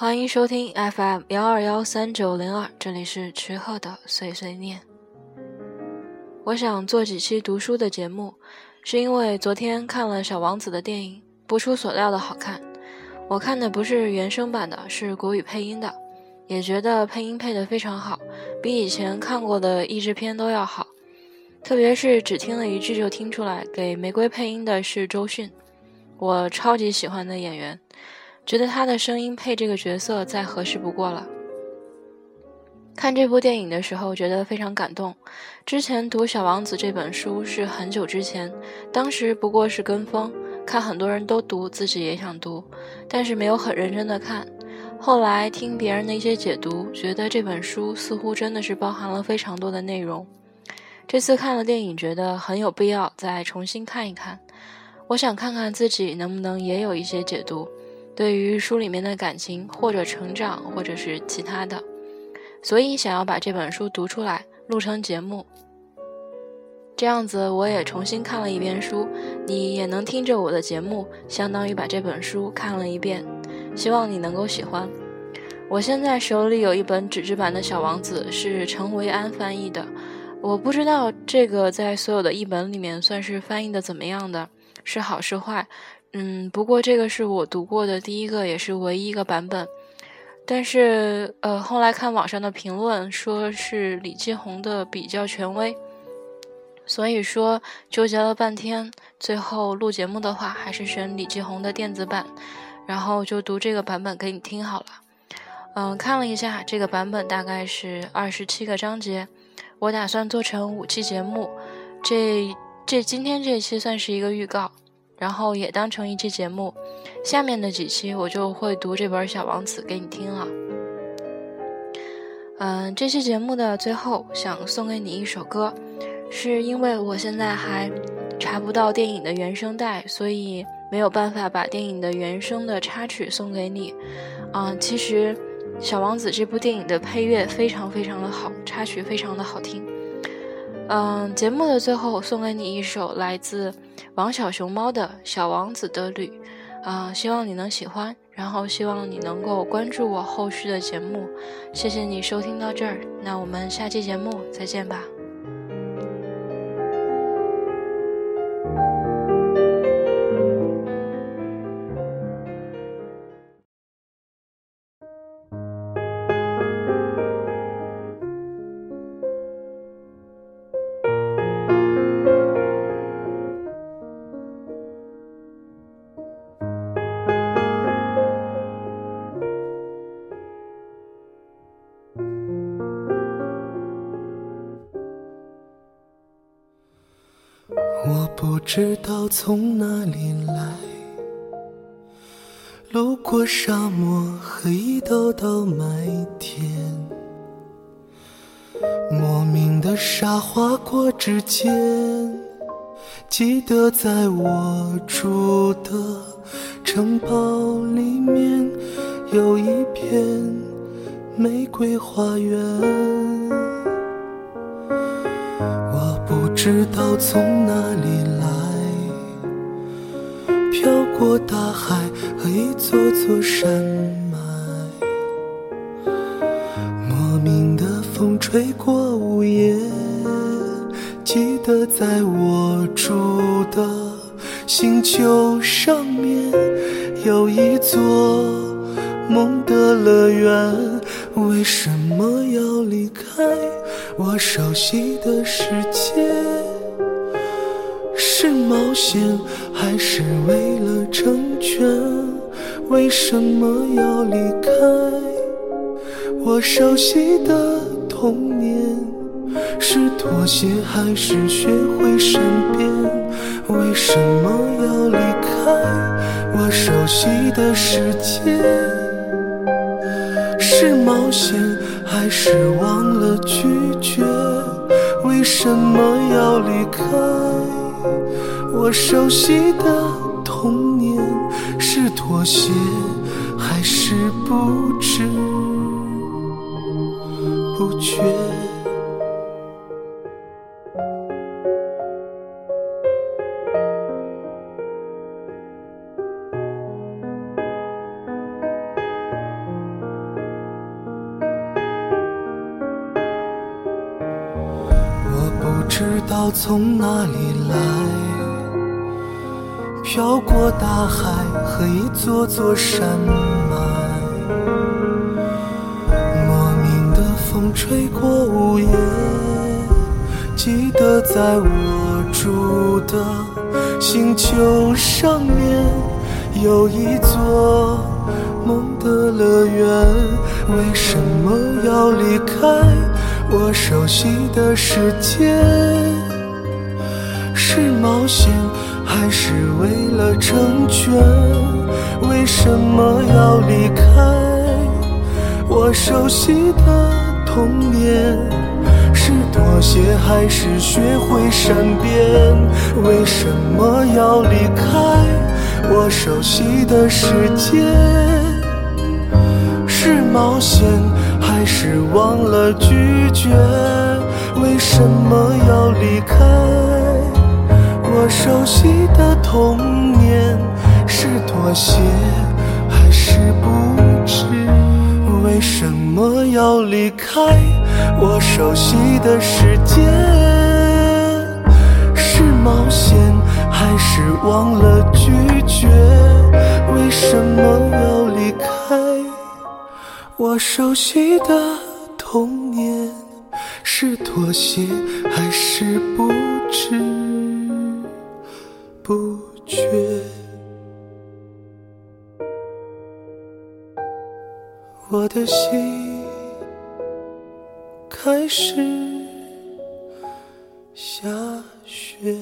欢迎收听 FM 幺二幺三九零二，这里是池鹤的碎碎念。我想做几期读书的节目，是因为昨天看了《小王子》的电影，不出所料的好看。我看的不是原声版的，是国语配音的，也觉得配音配得非常好，比以前看过的译制片都要好。特别是只听了一句就听出来，给玫瑰配音的是周迅，我超级喜欢的演员，觉得他的声音配这个角色再合适不过了。看这部电影的时候觉得非常感动。之前读《小王子》这本书是很久之前，当时不过是跟风，看很多人都读，自己也想读，但是没有很认真的看。后来听别人的一些解读，觉得这本书似乎真的是包含了非常多的内容。这次看了电影，觉得很有必要再重新看一看。我想看看自己能不能也有一些解读，对于书里面的感情或者成长，或者是其他的，所以想要把这本书读出来，录成节目。这样子我也重新看了一遍书，你也能听着我的节目，相当于把这本书看了一遍。希望你能够喜欢。我现在手里有一本纸质版的小王子，是陈维安翻译的。我不知道这个在所有的译本里面算是翻译的怎么样的，是好是坏。嗯，不过这个是我读过的第一个，也是唯一一个版本。但是，呃，后来看网上的评论，说是李继红的比较权威，所以说纠结了半天，最后录节目的话，还是选李继红的电子版，然后就读这个版本给你听好了。嗯，看了一下这个版本，大概是二十七个章节。我打算做成五期节目，这这今天这期算是一个预告，然后也当成一期节目。下面的几期我就会读这本《小王子》给你听了。嗯，这期节目的最后想送给你一首歌，是因为我现在还查不到电影的原声带，所以没有办法把电影的原声的插曲送给你。啊，其实。《小王子》这部电影的配乐非常非常的好，插曲非常的好听。嗯，节目的最后送给你一首来自王小熊猫的《小王子的旅》，啊，希望你能喜欢，然后希望你能够关注我后续的节目。谢谢你收听到这儿，那我们下期节目再见吧。我不知道从哪里来，路过沙漠和一道道麦田，莫名的沙划过指尖，记得在我住的城堡里面有一片玫瑰花园。知道从哪里来，飘过大海和一座座山脉，莫名的风吹过屋檐，记得在我住的星球上面有一座梦的乐园，为什么要离开？我熟悉的世界是冒险，还是为了成全？为什么要离开我熟悉的童年？是妥协，还是学会善变？为什么要离开我熟悉的世界？是冒险。还是忘了拒绝？为什么要离开我熟悉的童年？是妥协，还是不知不觉？知道从哪里来，飘过大海和一座座山脉，莫名的风吹过午夜，记得在我住的星球上面有一座梦的乐园，为什么要离开？我熟悉的世界，是冒险还是为了成全？为什么要离开我熟悉的童年？是妥协还是学会善变？为什么要离开我熟悉的世界？是冒险。还是忘了拒绝？为什么要离开我熟悉的童年？是妥协还是不知？为什么要离开我熟悉的世界？是冒险还是忘了我熟悉的童年，是妥协还是不知不觉？我的心开始下雪。